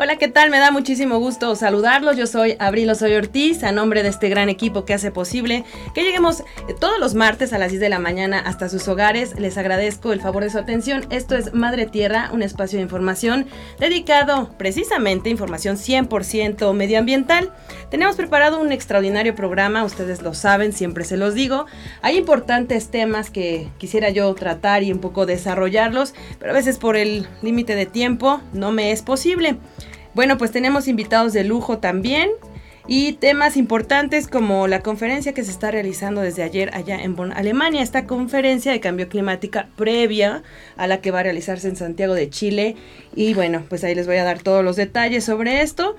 Hola, ¿qué tal? Me da muchísimo gusto saludarlos. Yo soy Abril Soy Ortiz, a nombre de este gran equipo que hace posible que lleguemos todos los martes a las 10 de la mañana hasta sus hogares. Les agradezco el favor de su atención. Esto es Madre Tierra, un espacio de información dedicado precisamente a información 100% medioambiental. Tenemos preparado un extraordinario programa, ustedes lo saben, siempre se los digo. Hay importantes temas que quisiera yo tratar y un poco desarrollarlos, pero a veces por el límite de tiempo no me es posible. Bueno, pues tenemos invitados de lujo también y temas importantes como la conferencia que se está realizando desde ayer allá en Bonn, Alemania, esta conferencia de cambio climático previa a la que va a realizarse en Santiago de Chile. Y bueno, pues ahí les voy a dar todos los detalles sobre esto.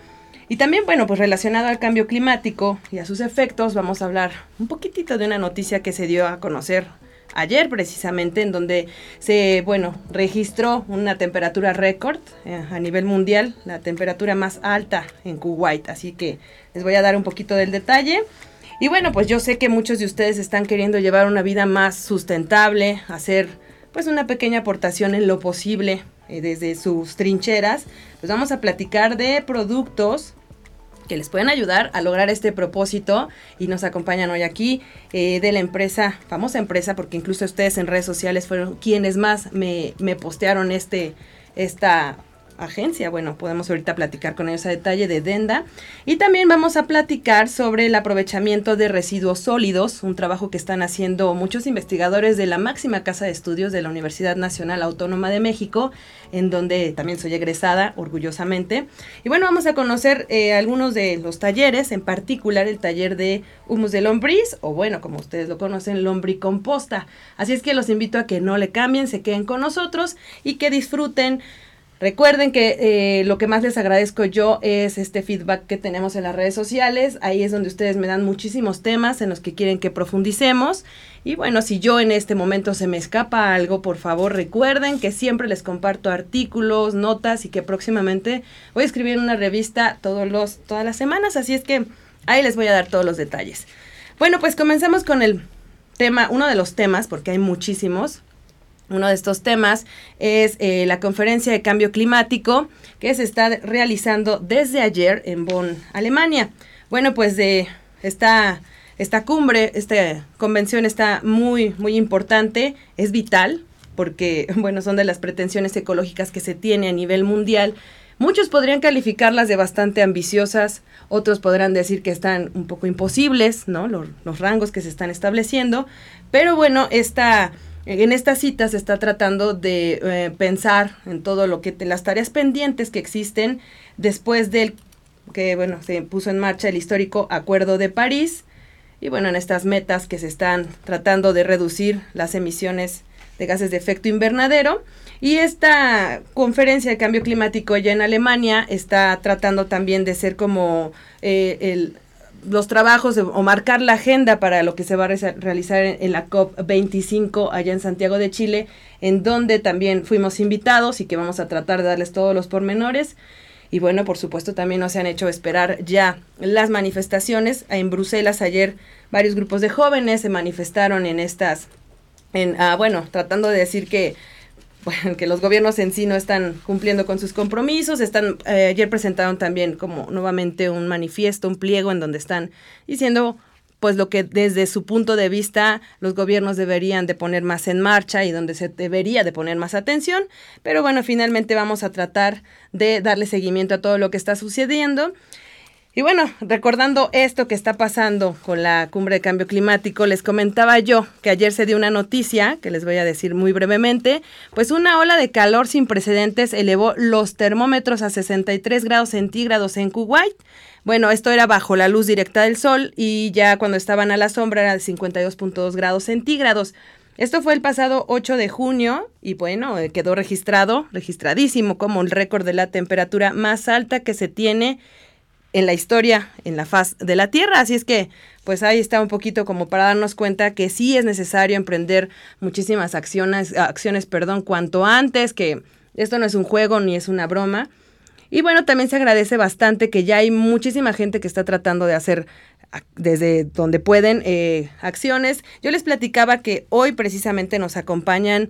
Y también, bueno, pues relacionado al cambio climático y a sus efectos, vamos a hablar un poquitito de una noticia que se dio a conocer ayer precisamente, en donde se, bueno, registró una temperatura récord eh, a nivel mundial, la temperatura más alta en Kuwait. Así que les voy a dar un poquito del detalle. Y bueno, pues yo sé que muchos de ustedes están queriendo llevar una vida más sustentable, hacer pues una pequeña aportación en lo posible eh, desde sus trincheras. Pues vamos a platicar de productos que les pueden ayudar a lograr este propósito y nos acompañan hoy aquí eh, de la empresa, famosa empresa, porque incluso ustedes en redes sociales fueron quienes más me, me postearon este, esta agencia. Bueno, podemos ahorita platicar con ellos a detalle de Denda. Y también vamos a platicar sobre el aprovechamiento de residuos sólidos, un trabajo que están haciendo muchos investigadores de la máxima casa de estudios de la Universidad Nacional Autónoma de México, en donde también soy egresada orgullosamente. Y bueno, vamos a conocer eh, algunos de los talleres, en particular el taller de humus de lombriz, o bueno, como ustedes lo conocen, lombricomposta. Así es que los invito a que no le cambien, se queden con nosotros y que disfruten Recuerden que eh, lo que más les agradezco yo es este feedback que tenemos en las redes sociales. Ahí es donde ustedes me dan muchísimos temas en los que quieren que profundicemos. Y bueno, si yo en este momento se me escapa algo, por favor recuerden que siempre les comparto artículos, notas y que próximamente voy a escribir una revista todos los, todas las semanas. Así es que ahí les voy a dar todos los detalles. Bueno, pues comenzamos con el tema, uno de los temas, porque hay muchísimos uno de estos temas es eh, la conferencia de cambio climático que se está realizando desde ayer en Bonn, Alemania. Bueno, pues de esta, esta cumbre, esta convención está muy, muy importante, es vital porque, bueno, son de las pretensiones ecológicas que se tiene a nivel mundial. Muchos podrían calificarlas de bastante ambiciosas, otros podrán decir que están un poco imposibles, ¿no? Los, los rangos que se están estableciendo, pero bueno, esta en esta cita se está tratando de eh, pensar en todo lo que las tareas pendientes que existen después del que bueno se puso en marcha el histórico Acuerdo de París. Y bueno en estas metas que se están tratando de reducir las emisiones de gases de efecto invernadero. Y esta conferencia de cambio climático ya en Alemania está tratando también de ser como eh, el los trabajos o marcar la agenda para lo que se va a realizar en, la COP25 allá en Santiago de Chile, en donde también fuimos invitados y que vamos a tratar de darles todos los pormenores. Y bueno, por supuesto, también nos han hecho esperar ya las manifestaciones. En Bruselas ayer varios grupos de jóvenes se manifestaron en estas, en, ah, bueno, tratando de decir que bueno, que los gobiernos en sí no están cumpliendo con sus compromisos. Están, eh, ayer presentaron también como nuevamente un manifiesto, un pliego en donde están diciendo pues lo que desde su punto de vista los gobiernos deberían de poner más en marcha y donde se debería de poner más atención. Pero bueno, finalmente vamos a tratar de darle seguimiento a todo lo que está sucediendo. Y bueno, recordando esto que está pasando con la cumbre de cambio climático, les comentaba yo que ayer se dio una noticia, que les voy a decir muy brevemente, pues una ola de calor sin precedentes elevó los termómetros a 63 grados centígrados en Kuwait. Bueno, esto era bajo la luz directa del sol y ya cuando estaban a la sombra era de 52.2 grados centígrados. Esto fue el pasado 8 de junio y bueno, eh, quedó registrado, registradísimo como el récord de la temperatura más alta que se tiene en la historia, en la faz de la Tierra. Así es que, pues ahí está un poquito como para darnos cuenta que sí es necesario emprender muchísimas acciones, acciones, perdón, cuanto antes, que esto no es un juego ni es una broma. Y bueno, también se agradece bastante que ya hay muchísima gente que está tratando de hacer desde donde pueden eh, acciones. Yo les platicaba que hoy precisamente nos acompañan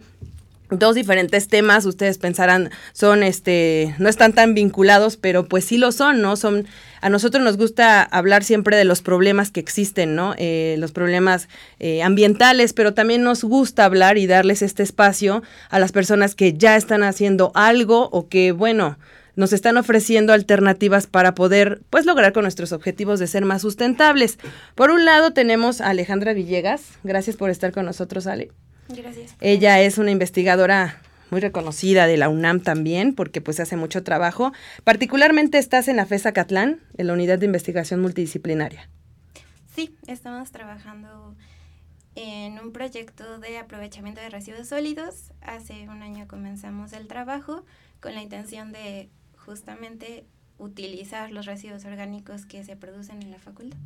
dos diferentes temas, ustedes pensarán, son este, no están tan vinculados, pero pues sí lo son, ¿no? Son, a nosotros nos gusta hablar siempre de los problemas que existen, ¿no? Eh, los problemas eh, ambientales, pero también nos gusta hablar y darles este espacio a las personas que ya están haciendo algo o que, bueno, nos están ofreciendo alternativas para poder pues lograr con nuestros objetivos de ser más sustentables. Por un lado tenemos a Alejandra Villegas, gracias por estar con nosotros, Ale. Gracias. Ella es una investigadora muy reconocida de la UNAM también, porque pues hace mucho trabajo. Particularmente estás en la FESA Catlán, en la Unidad de Investigación Multidisciplinaria. Sí, estamos trabajando en un proyecto de aprovechamiento de residuos sólidos. Hace un año comenzamos el trabajo con la intención de justamente utilizar los residuos orgánicos que se producen en la facultad.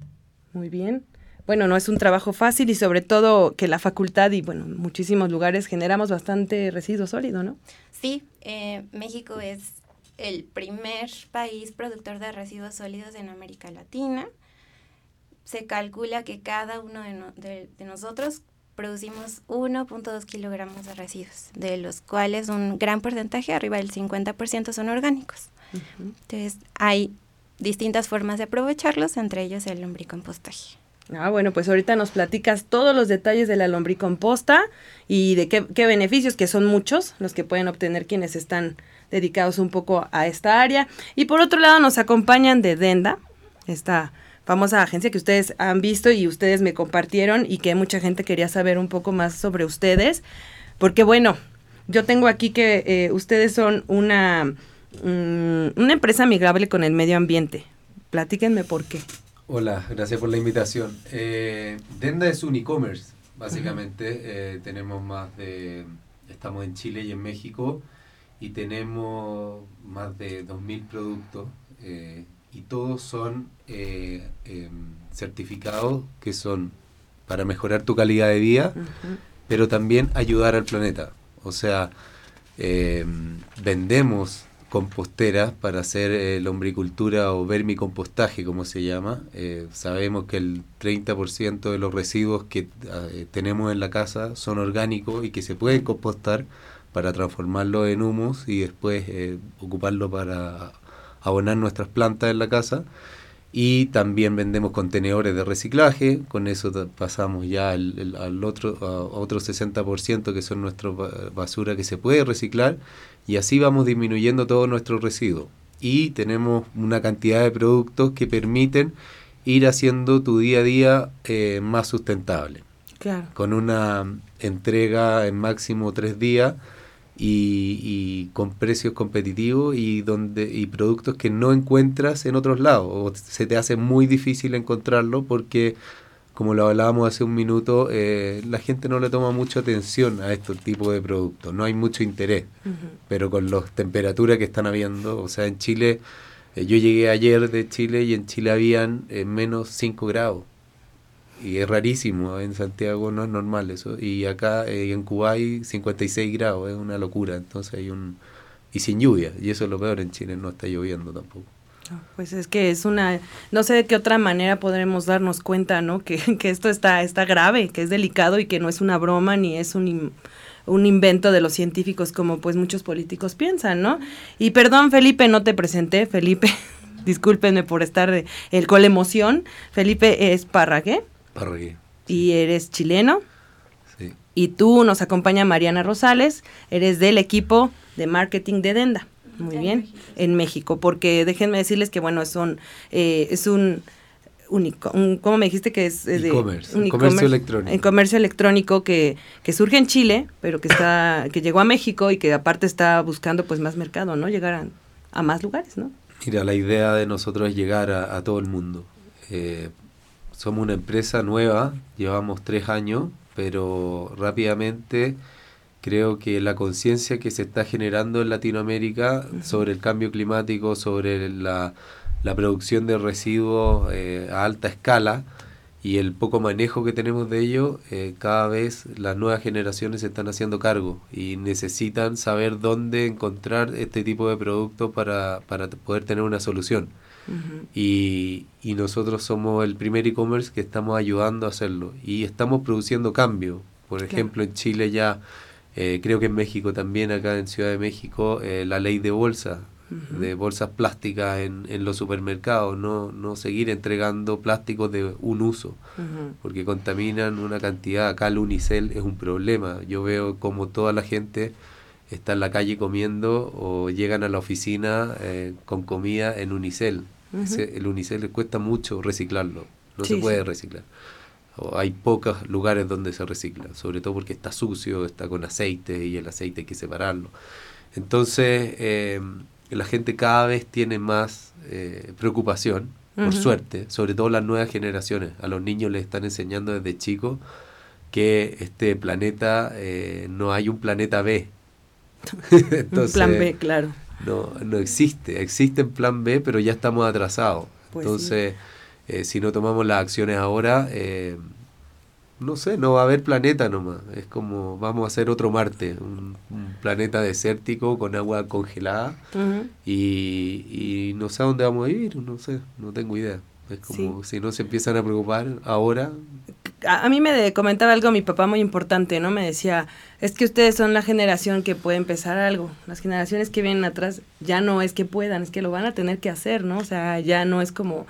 Muy bien bueno, no es un trabajo fácil y sobre todo que la facultad y, bueno, en muchísimos lugares generamos bastante residuo sólido, ¿no? Sí, eh, México es el primer país productor de residuos sólidos en América Latina. Se calcula que cada uno de, nosotros producimos 1.2 kilogramos de residuos, de los cuales un gran porcentaje, arriba del 50%, son orgánicos. Entonces, hay distintas formas de aprovecharlos, entre ellos el lombricompostaje. Ah, bueno, pues ahorita nos platicas todos los detalles de la lombricomposta y de qué, beneficios, que son muchos los que pueden obtener quienes están dedicados un poco a esta área. Y por otro lado nos acompañan de Denda, esta famosa agencia que ustedes han visto y ustedes me compartieron y que mucha gente quería saber un poco más sobre ustedes. Porque bueno, yo tengo aquí que eh, ustedes son una, mm, una empresa amigable con el medio ambiente. Platíquenme por qué. Hola, gracias por la invitación. Eh, Denda es un e-commerce, básicamente. Eh, tenemos más de, estamos en Chile y en México y tenemos más de 2.000 productos eh, y todos son em, certificados que son para mejorar tu calidad de vida, pero también ayudar al planeta. O sea, em, vendemos composteras para hacer eh, lombricultura o vermicompostaje, como se llama. Eh, sabemos que el 30% de los residuos que eh, tenemos en la casa son orgánicos y que se pueden compostar para transformarlo en humus y después ocuparlo para abonar nuestras plantas en la casa. Y también vendemos contenedores de reciclaje, con eso pasamos ya al, otro, a otro 60% que son nuestra basura que se puede reciclar y así vamos disminuyendo todo nuestro residuo. Y tenemos una cantidad de productos que permiten ir haciendo tu día a día eh, más sustentable. Claro. Con una entrega en máximo tres días y, con precios competitivos y, donde, y productos que no encuentras en otros lados. O se te hace muy difícil encontrarlo porque como lo hablábamos hace un minuto, eh, la gente no le toma mucha atención a estos tipos de productos, no hay mucho interés, pero con las temperaturas que están habiendo, o sea, en Chile, eh, yo llegué ayer de Chile y en Chile habían eh, menos 5 grados, y es rarísimo, en Santiago no es normal eso, y acá en Cuba hay 56 grados, es una locura, entonces hay un... y sin lluvia, y eso es lo peor, en Chile no está lloviendo tampoco. Pues es que es una, no sé de qué otra manera podremos darnos cuenta, ¿no? Que, que esto está, está grave, que es delicado y que no es una broma ni es un, un invento de los científicos como pues muchos políticos piensan, ¿no? Y perdón, Felipe, no te presenté, Felipe, discúlpenme por estar el, con la emoción. Felipe es Y eres chileno. Sí. Y tú nos acompaña Mariana Rosales, eres del equipo de marketing de Denda. Muy bien, en México, porque déjenme decirles que, bueno, son, eh, es un único, ¿cómo me dijiste que es? de un comercio electrónico. En comercio electrónico que, que surge en Chile, pero que está, que llegó a México y que aparte está buscando pues más mercado, ¿no? Llegar a, más lugares, ¿no? Mira, la idea de nosotros es llegar a, todo el mundo. Eh, somos una empresa nueva, llevamos tres años, pero rápidamente creo que la conciencia que se está generando en Latinoamérica sobre el cambio climático, sobre la, producción de residuos eh, a alta escala y el poco manejo que tenemos de ello, eh, cada vez las nuevas generaciones se están haciendo cargo y necesitan saber dónde encontrar este tipo de productos para, para poder tener una solución. Y, y, nosotros somos el primer e-commerce que estamos ayudando a hacerlo y estamos produciendo cambio. Por ejemplo, en Chile ya Eh, creo que en México también, acá en Ciudad de México, eh, la ley de bolsa, de bolsas plásticas en, en, los supermercados, no, no seguir entregando plásticos de un uso, porque contaminan una cantidad. Acá el unicel es un problema. Yo veo como toda la gente está en la calle comiendo o llegan a la oficina eh, con comida en unicel. El unicel le cuesta mucho reciclarlo, no se puede reciclar. O hay pocos lugares donde se recicla, sobre todo porque está sucio, está con aceite y el aceite hay que separarlo. Entonces, eh, la gente cada vez tiene más eh, preocupación, por suerte, sobre todo las nuevas generaciones. A los niños les están enseñando desde chicos que este planeta eh, no hay un planeta B. un plan B, claro. No, no existe, existe un plan B, pero ya estamos atrasados. Pues Entonces, eh, si no tomamos las acciones ahora, no sé, no va a haber planeta nomás. Es como vamos a hacer otro Marte, un, planeta desértico con agua congelada y, y, no sé a dónde vamos a vivir, no sé, no tengo idea. Es como si no se empiezan a preocupar ahora. A, mí me comentaba algo mi papá muy importante, ¿no? Me decía, es que ustedes son la generación que puede empezar algo. Las generaciones que vienen atrás ya no es que puedan, es que lo van a tener que hacer, ¿no? O sea, ya no es como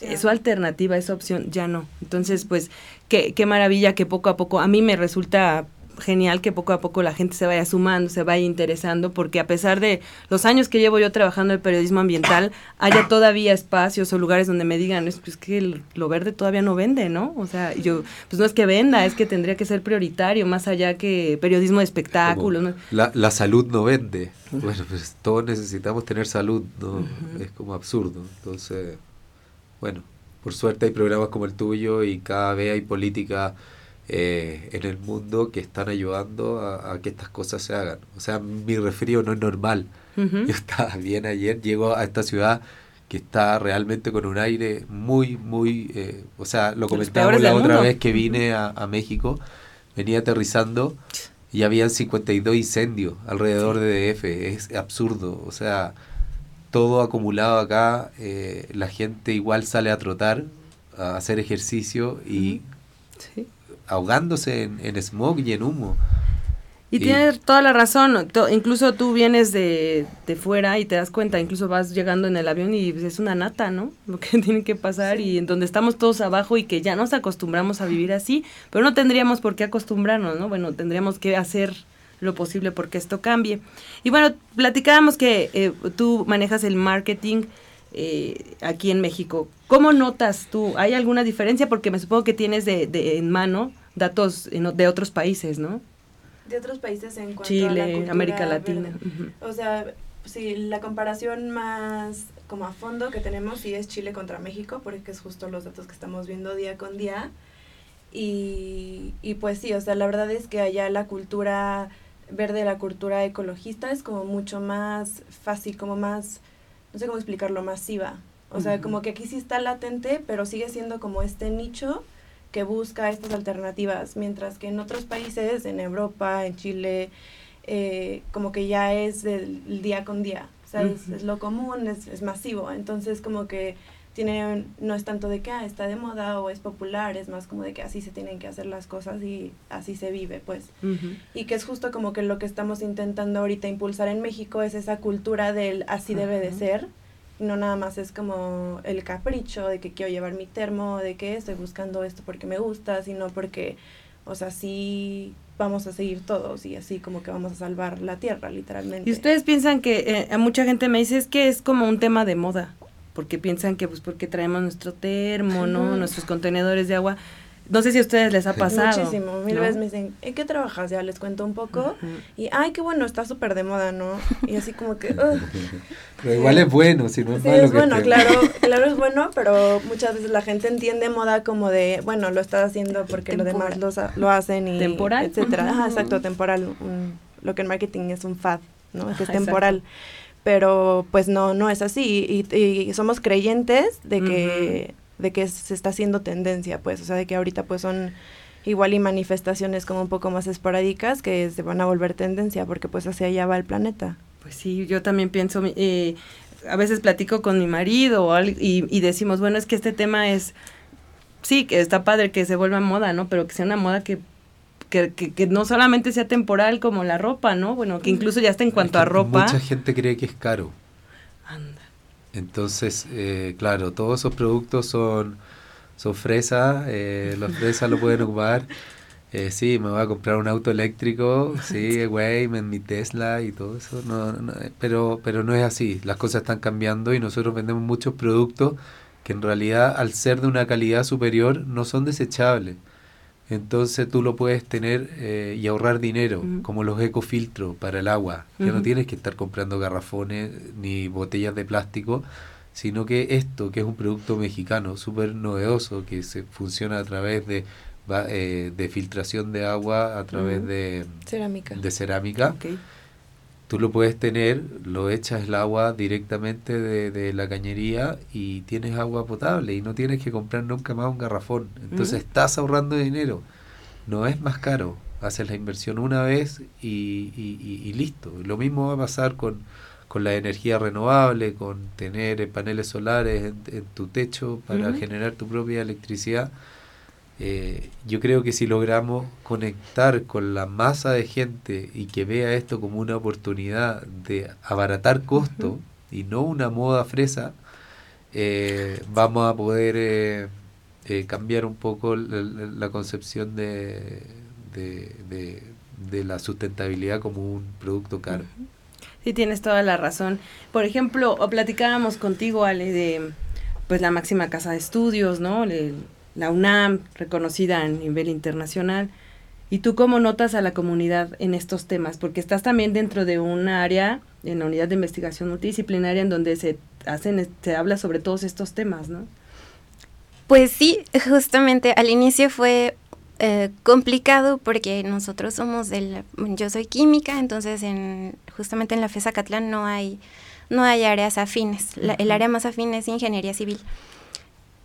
es su alternativa, esa opción, ya no. Entonces, pues, qué, qué maravilla que poco a poco, a mí me resulta genial que poco a poco la gente se vaya sumando, se vaya interesando, porque a pesar de los años que llevo yo trabajando en el periodismo ambiental, haya todavía espacios o lugares donde me digan, es pues, que lo verde todavía no vende, ¿no? O sea, yo, pues no es que venda, es que tendría que ser prioritario, más allá que periodismo de espectáculos. La, la, salud no vende. Bueno, pues todos necesitamos tener salud, ¿no? Es como absurdo. Entonces, bueno, por suerte hay programas como el tuyo y cada vez hay política eh, en el mundo que están ayudando a, que estas cosas se hagan. O sea, mi resfrío no es normal. Yo estaba bien ayer, llego a esta ciudad que está realmente con un aire muy, muy... Eh, o sea, lo comentábamos la otra vez que vine a, a, México, venía aterrizando y habían 52 incendios alrededor de DF. Es absurdo. O sea, todo acumulado acá, eh, la gente igual sale a trotar, a hacer ejercicio y ahogándose en, smog y en humo. Y, tienes toda la razón, incluso tú vienes de, de, fuera y te das cuenta, incluso vas llegando en el avión y pues, es una nata, ¿no? Lo que tiene que pasar y en donde estamos todos abajo y que ya nos acostumbramos a vivir así, pero no tendríamos por qué acostumbrarnos, ¿no? Bueno, tendríamos que hacer lo posible porque esto cambie. Y bueno, platicábamos que eh, tú manejas el marketing eh, aquí en México. ¿Cómo notas tú? ¿Hay alguna diferencia? Porque me supongo que tienes de, de en mano datos de otros países, ¿no? De otros países en cuanto Chile, a la América Latina. O sea, sí, la comparación más como a fondo que tenemos sí es Chile contra México, porque es justo los datos que estamos viendo día con día. Y, y pues sí, o sea, la verdad es que allá la cultura verde, la cultura ecologista es como mucho más fácil, como más, no sé cómo explicarlo, masiva. O sea, como que aquí sí está latente, pero sigue siendo como este nicho que busca estas alternativas, mientras que en otros países, en Europa, en Chile, eh, como que ya es del día con día, o es, lo común, es, es, masivo, entonces como que tiene, no es tanto de que ah, está de moda o es popular, es más como de que así se tienen que hacer las cosas y así se vive, pues. Y que es justo como que lo que estamos intentando ahorita impulsar en México es esa cultura del así debe de ser, no nada más es como el capricho de que quiero llevar mi termo, de que estoy buscando esto porque me gusta, sino porque, o sea, sí vamos a seguir todos y así como que vamos a salvar la tierra, literalmente. Y ustedes piensan que, eh, a mucha gente me dice, es que es como un tema de moda, porque piensan que pues porque traemos nuestro termo, ¿no? Nuestros contenedores de agua no sé si a ustedes les ha pasado. Muchísimo. Mil veces me dicen, ¿en qué trabajas? Ya les cuento un poco. Y, ay, qué bueno, está súper de moda, ¿no? Y así como que... Pero igual es bueno, si no es sí, es bueno, claro, claro es bueno, pero muchas veces la gente entiende moda como de, bueno, lo estás haciendo porque los demás lo, lo hacen y... Temporal. Etcétera. Ajá, exacto, temporal. lo que en marketing es un fad, ¿no? Que es temporal. Pero pues no, no es así. Y, y somos creyentes de que de que se está haciendo tendencia, pues, o sea, de que ahorita pues son igual y manifestaciones como un poco más esporádicas que se van a volver tendencia porque pues hacia allá va el planeta. Pues sí, yo también pienso, eh, a veces platico con mi marido y, y decimos, bueno, es que este tema es, sí, que está padre que se vuelva moda, ¿no? Pero que sea una moda que que, que, no solamente sea temporal como la ropa, ¿no? Bueno, que incluso ya está en cuanto a ropa. Mucha gente cree que es caro. Anda. Entonces, eh, claro, todos esos productos son, son fresas, eh, los fresas lo pueden ocupar. Eh, sí, me voy a comprar un auto eléctrico, sí, güey, mi Tesla y todo eso, no, no, pero, pero no es así, las cosas están cambiando y nosotros vendemos muchos productos que en realidad al ser de una calidad superior no son desechables. Entonces tú lo puedes tener eh, y ahorrar dinero, como los ecofiltros para el agua. Ya no tienes que estar comprando garrafones ni botellas de plástico, sino que esto, que es un producto mexicano súper novedoso, que se funciona a través de, eh, de filtración de agua, a través de cerámica. De cerámica. Tú lo puedes tener, lo echas el agua directamente de, de, la cañería y tienes agua potable y no tienes que comprar nunca más un garrafón. Entonces estás ahorrando dinero. No es más caro. Haces la inversión una vez y, y, listo. Lo mismo va a pasar con, con, la energía renovable, con tener paneles solares en, tu techo para generar tu propia electricidad. Eh, yo creo que si logramos conectar con la masa de gente y que vea esto como una oportunidad de abaratar costo y no una moda fresa, eh, vamos a poder eh, cambiar un poco la, concepción de, de, la sustentabilidad como un producto caro. Sí, tienes toda la razón. Por ejemplo, platicábamos contigo, Ale, de pues la máxima casa de estudios, ¿no? La UNAM, reconocida a nivel internacional. ¿Y tú cómo notas a la comunidad en estos temas? Porque estás también dentro de un área, en la unidad de investigación multidisciplinaria, en donde se hacen, se habla sobre todos estos temas, ¿no? Pues sí, justamente al inicio fue eh, complicado porque nosotros somos del, yo soy química, entonces en, justamente en la FESA Catlán no hay, no hay áreas afines. el área más afín es ingeniería civil.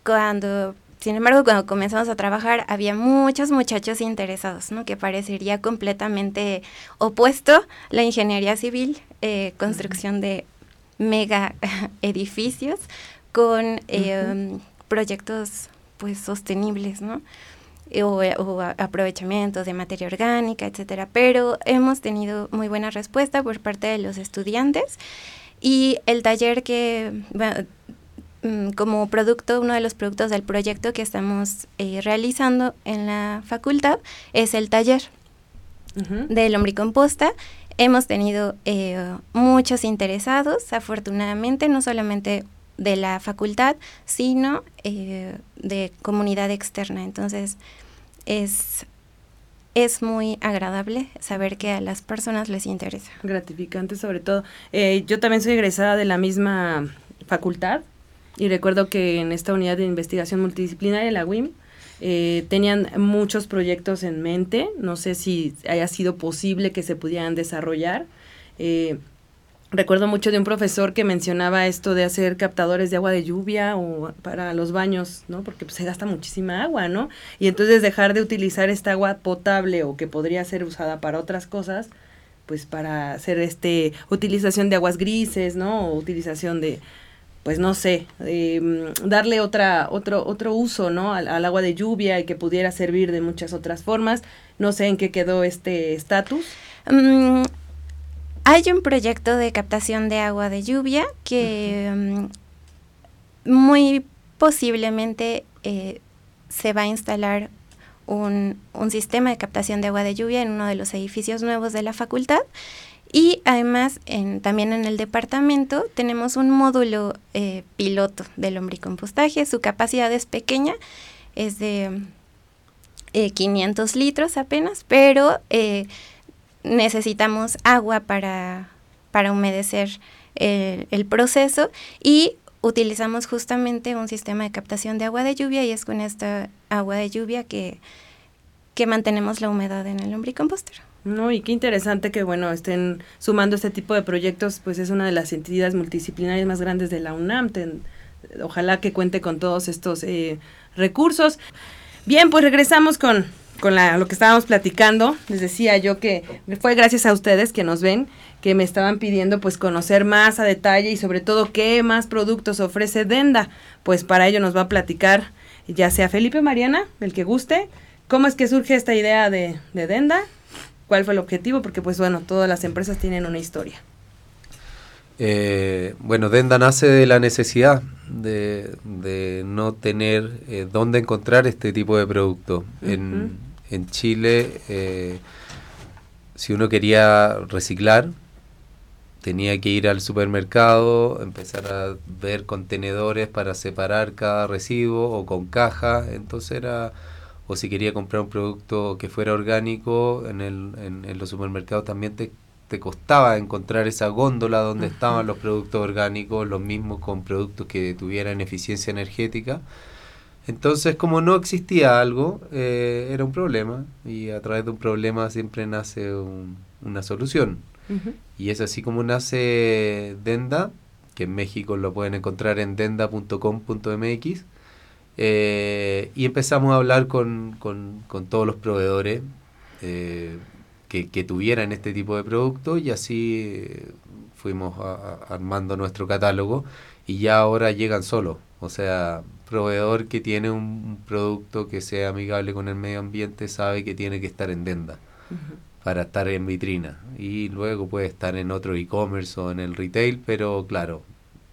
Cuando sin embargo, cuando comenzamos a trabajar había muchos muchachos interesados, ¿no? Que parecería completamente opuesto la ingeniería civil, eh, construcción de mega edificios con eh, proyectos pues sostenibles, ¿no? O, o, aprovechamientos de materia orgánica, etcétera. Pero hemos tenido muy buena respuesta por parte de los estudiantes y el taller que como producto, uno de los productos del proyecto que estamos eh, realizando en la facultad es el taller de lombricomposta. Hemos tenido eh, muchos interesados, afortunadamente, no solamente de la facultad, sino eh, de comunidad externa. Entonces, es, es muy agradable saber que a las personas les interesa. Gratificante sobre todo. yo también soy egresada de la misma facultad, y recuerdo que en esta unidad de investigación multidisciplinaria, la WIM, eh, tenían muchos proyectos en mente. No sé si haya sido posible que se pudieran desarrollar. Eh, recuerdo mucho de un profesor que mencionaba esto de hacer captadores de agua de lluvia o para los baños, ¿no? Porque pues, se gasta muchísima agua, ¿no? Y entonces dejar de utilizar esta agua potable o que podría ser usada para otras cosas, pues para hacer este utilización de aguas grises, ¿no? O utilización de pues no sé, em, darle otra, otro, otro uso, ¿no? Al, agua de lluvia y que pudiera servir de muchas otras formas. No sé en qué quedó este estatus. Mm, hay un proyecto de captación de agua de lluvia que mm, muy posiblemente eh, se va a instalar un, un sistema de captación de agua de lluvia en uno de los edificios nuevos de la facultad y además, en, también en el departamento tenemos un módulo eh, piloto del lombricompostaje. Su capacidad es pequeña, es de 500 eh, litros apenas, pero eh, necesitamos agua para, para humedecer el, proceso y utilizamos justamente un sistema de captación de agua de lluvia y es con esta agua de lluvia que, que mantenemos la humedad en el lombricompostero. No, y qué interesante que, bueno, estén sumando este tipo de proyectos, pues es una de las entidades multidisciplinarias más grandes de la UNAM. ojalá que cuente con todos estos eh, recursos. Bien, pues regresamos con, con la, lo que estábamos platicando. Les decía yo que fue gracias a ustedes que nos ven, que me estaban pidiendo pues conocer más a detalle y sobre todo qué más productos ofrece Denda. Pues para ello nos va a platicar ya sea Felipe Mariana, el que guste, ¿Cómo es que surge esta idea de, de Denda? ¿Cuál fue el objetivo? Porque pues bueno, todas las empresas tienen una historia. Eh, bueno, Denda nace de la necesidad de, de no tener eh, dónde encontrar este tipo de producto. en, en, Chile, eh, si uno quería reciclar, tenía que ir al supermercado, empezar a ver contenedores para separar cada residuo o con caja, entonces era o si quería comprar un producto que fuera orgánico, en, el, en, los supermercados también te, te, costaba encontrar esa góndola donde estaban los productos orgánicos, los mismos con productos que tuvieran eficiencia energética. Entonces, como no existía algo, eh, era un problema y a través de un problema siempre nace una solución. Y es así como nace Denda, que en México lo pueden encontrar en denda.com.mx eh, y empezamos a hablar con, con, todos los proveedores eh, que, que, tuvieran este tipo de producto y así eh, fuimos armando nuestro catálogo y ya ahora llegan solos. O sea, proveedor que tiene un, producto que sea amigable con el medio ambiente sabe que tiene que estar en Denda para estar en vitrina y luego puede estar en otro e-commerce o en el retail, pero claro,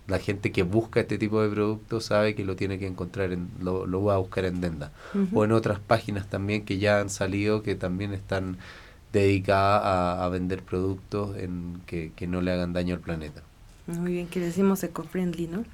la gente que busca este tipo de productos sabe que lo tiene que encontrar, en, lo, lo va a buscar en Denda. O en otras páginas también que ya han salido que también están dedicadas a, vender productos en que, que no le hagan daño al planeta. Muy bien, que decimos eco-friendly, ¿no?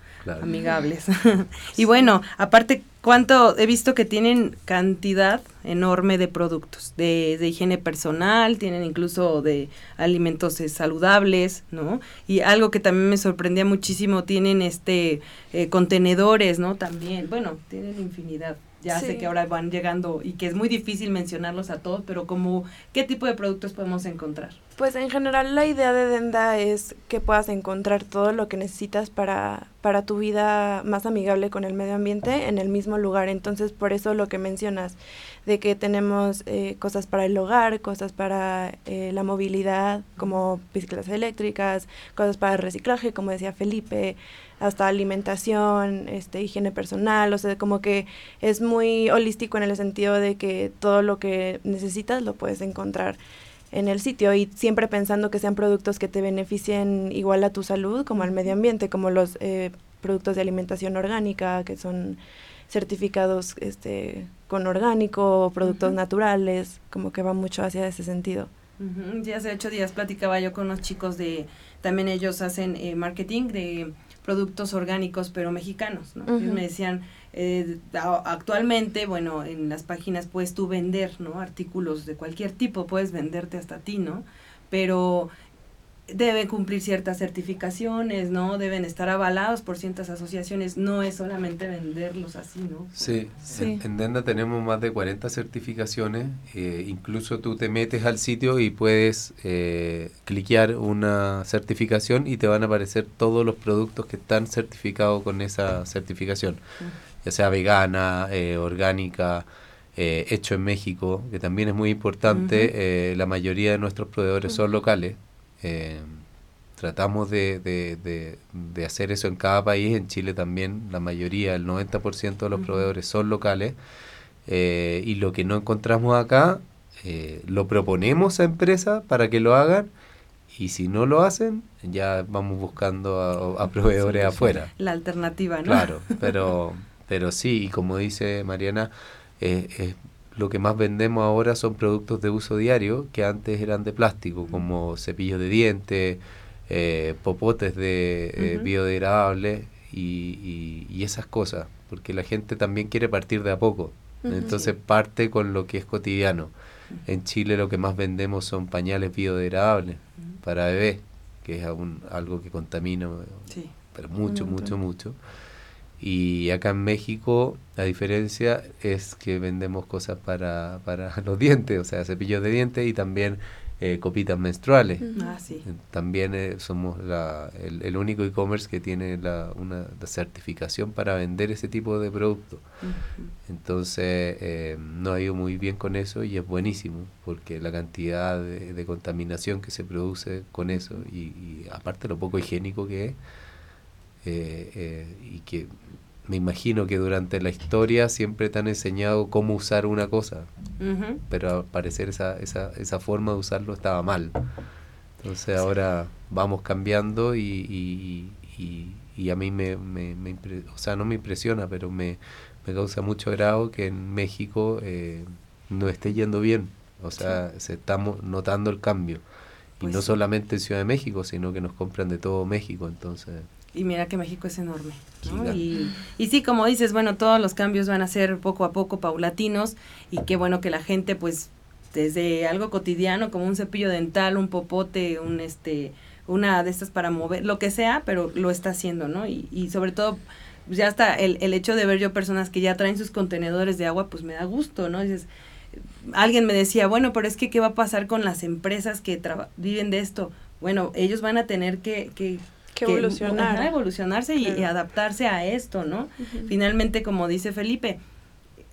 Amigables. y bueno, aparte, ¿cuánto? He visto que tienen cantidad enorme de productos, de, de higiene personal, tienen incluso de alimentos eh, saludables, ¿no? Y algo que también me sorprendía muchísimo, tienen este eh, contenedores, ¿no? También, bueno, tienen infinidad. Ya sé que ahora van llegando y que es muy difícil mencionarlos a todos, pero como, ¿qué tipo de productos podemos encontrar? Pues en general la idea de Denda es que puedas encontrar todo lo que necesitas para, para tu vida más amigable con el medio ambiente en el mismo lugar. Entonces, por eso lo que mencionas, de que tenemos eh, cosas para el hogar, cosas para eh, la movilidad, como bicicletas eléctricas, cosas para el reciclaje, como decía Felipe, hasta alimentación, este, higiene personal, o sea, como que es muy holístico en el sentido de que todo lo que necesitas lo puedes encontrar en el sitio y siempre pensando que sean productos que te beneficien igual a tu salud como al medio ambiente, como los eh, productos de alimentación orgánica que son certificados este, con orgánico, productos naturales, como que va mucho hacia ese sentido. Ya hace ocho días platicaba yo con unos chicos de, también ellos hacen eh, marketing de productos orgánicos pero mexicanos, ¿no? Ellos me decían, eh, actualmente, bueno, en las páginas puedes tú vender, ¿no? Artículos de cualquier tipo, puedes venderte hasta ti, ¿no? Pero deben cumplir ciertas certificaciones, ¿no? Deben estar avalados por ciertas asociaciones, no es solamente venderlos así, ¿no? Sí, En, Denda tenemos más de 40 certificaciones, eh, incluso tú te metes al sitio y puedes eh, cliquear una certificación y te van a aparecer todos los productos que están certificados con esa certificación, ya sea vegana, eh, orgánica, hecho en México, que también es muy importante, la mayoría de nuestros proveedores son locales, eh, tratamos de, de, de, hacer eso en cada país. En Chile también la mayoría, el 90% de los proveedores son locales. Eh, y lo que no encontramos acá, eh, lo proponemos a empresas para que lo hagan. Y si no lo hacen, ya vamos buscando a, proveedores afuera. La alternativa, ¿no? Claro, pero, pero sí, y como dice Mariana, es lo que más vendemos ahora son productos de uso diario que antes eran de plástico, como cepillos de dientes, eh, popotes de eh, biodegradables y, y, esas cosas, porque la gente también quiere partir de a poco. Entonces parte con lo que es cotidiano. En Chile lo que más vendemos son pañales biodegradables para bebés, que es algo que contamina, pero mucho, mucho, mucho. Y acá en México, la diferencia es que vendemos cosas para, para los dientes, o sea, cepillos de dientes y también eh, copitas menstruales. Ah, sí. También eh, somos la, el, único e-commerce que tiene la, una certificación para vender ese tipo de productos. Entonces, eh, nos ha ido muy bien con eso y es buenísimo, porque la cantidad de, contaminación que se produce con eso y, y aparte lo poco higiénico que es, y que me imagino que durante la historia siempre te han enseñado cómo usar una cosa, pero al parecer esa, esa, esa forma de usarlo estaba mal. Entonces ahora vamos cambiando y, y, a mí me, me, o sea, no me impresiona, pero me, me causa mucho grado que en México eh, no esté yendo bien. O sea, se estamos notando el cambio. y pues no solamente en Ciudad de México, sino que nos compran de todo México, entonces... Y mira que México es enorme. Y, y, sí, como dices, bueno, todos los cambios van a ser poco a poco paulatinos y qué bueno que la gente pues desde algo cotidiano como un cepillo dental, un popote, un este una de estas para mover, lo que sea, pero lo está haciendo, ¿no? Y, y sobre todo pues, ya hasta el, el hecho de ver yo personas que ya traen sus contenedores de agua, pues me da gusto, ¿no? Dices, alguien me decía, bueno, pero es que ¿qué va a pasar con las empresas que viven de esto? Bueno, ellos van a tener que, que, que evolucionar. evolucionarse y, adaptarse a esto, ¿no? Finalmente, como dice Felipe,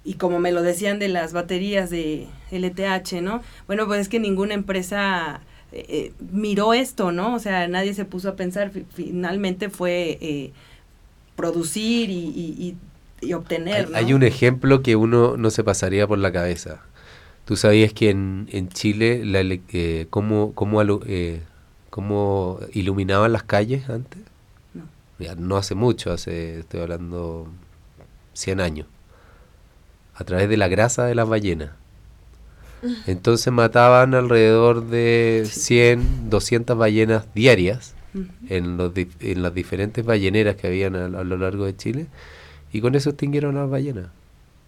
y como me lo decían de las baterías de LTH, ¿no? Bueno, pues es que ninguna empresa eh, eh, miró esto, ¿no? O sea, nadie se puso a pensar, finalmente fue eh, producir y, y, obtener. Hay, hay, un ejemplo que uno no se pasaría por la cabeza. ¿Tú sabías que en, en Chile la, eh, cómo, cómo, cómo iluminaban las calles antes? No. no hace mucho, hace, estoy hablando 100 años a través de la grasa de las ballenas. Entonces mataban alrededor de 100, 200 ballenas diarias en, los en las diferentes balleneras que habían a, lo largo de Chile y con eso extinguieron las ballenas.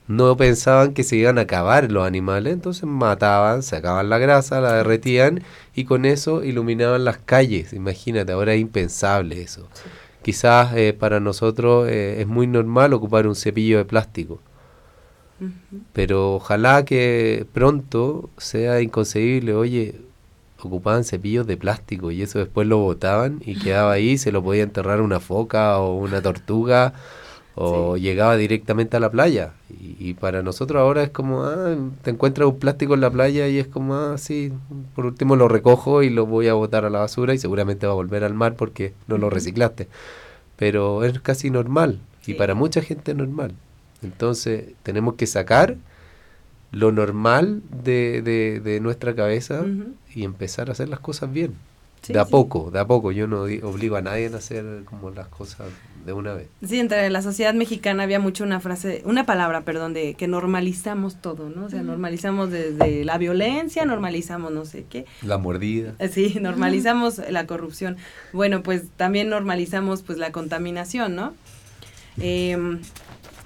No pensaban que se iban a acabar los animales, entonces mataban, sacaban la grasa, la derretían y con eso iluminaban las calles. Imagínate, ahora es impensable eso. Quizás eh, para nosotros eh, es muy normal ocupar un cepillo de plástico pero ojalá que pronto sea inconcebible, oye, ocupaban cepillos de plástico y eso después lo botaban y quedaba ahí, se lo podía enterrar una foca o una tortuga o llegaba directamente a la playa. Y, para nosotros ahora es como, ah, te encuentras un plástico en la playa y es como, ah, sí, por último lo recojo y lo voy a botar a la basura y seguramente va a volver al mar porque no lo reciclaste. Pero es casi normal y para mucha gente es normal. Entonces tenemos que sacar lo normal de, de, nuestra cabeza y empezar a hacer las cosas bien. De a poco, de a poco. Yo no obligo a nadie a hacer como las cosas de una vez. Sí, entre la sociedad mexicana había mucho una frase, una palabra, perdón, de que normalizamos todo, ¿no? O sea, normalizamos desde la violencia, normalizamos no sé qué. La mordida. Eh, sí, normalizamos la corrupción. Bueno, pues también normalizamos pues la contaminación, ¿no? Eh,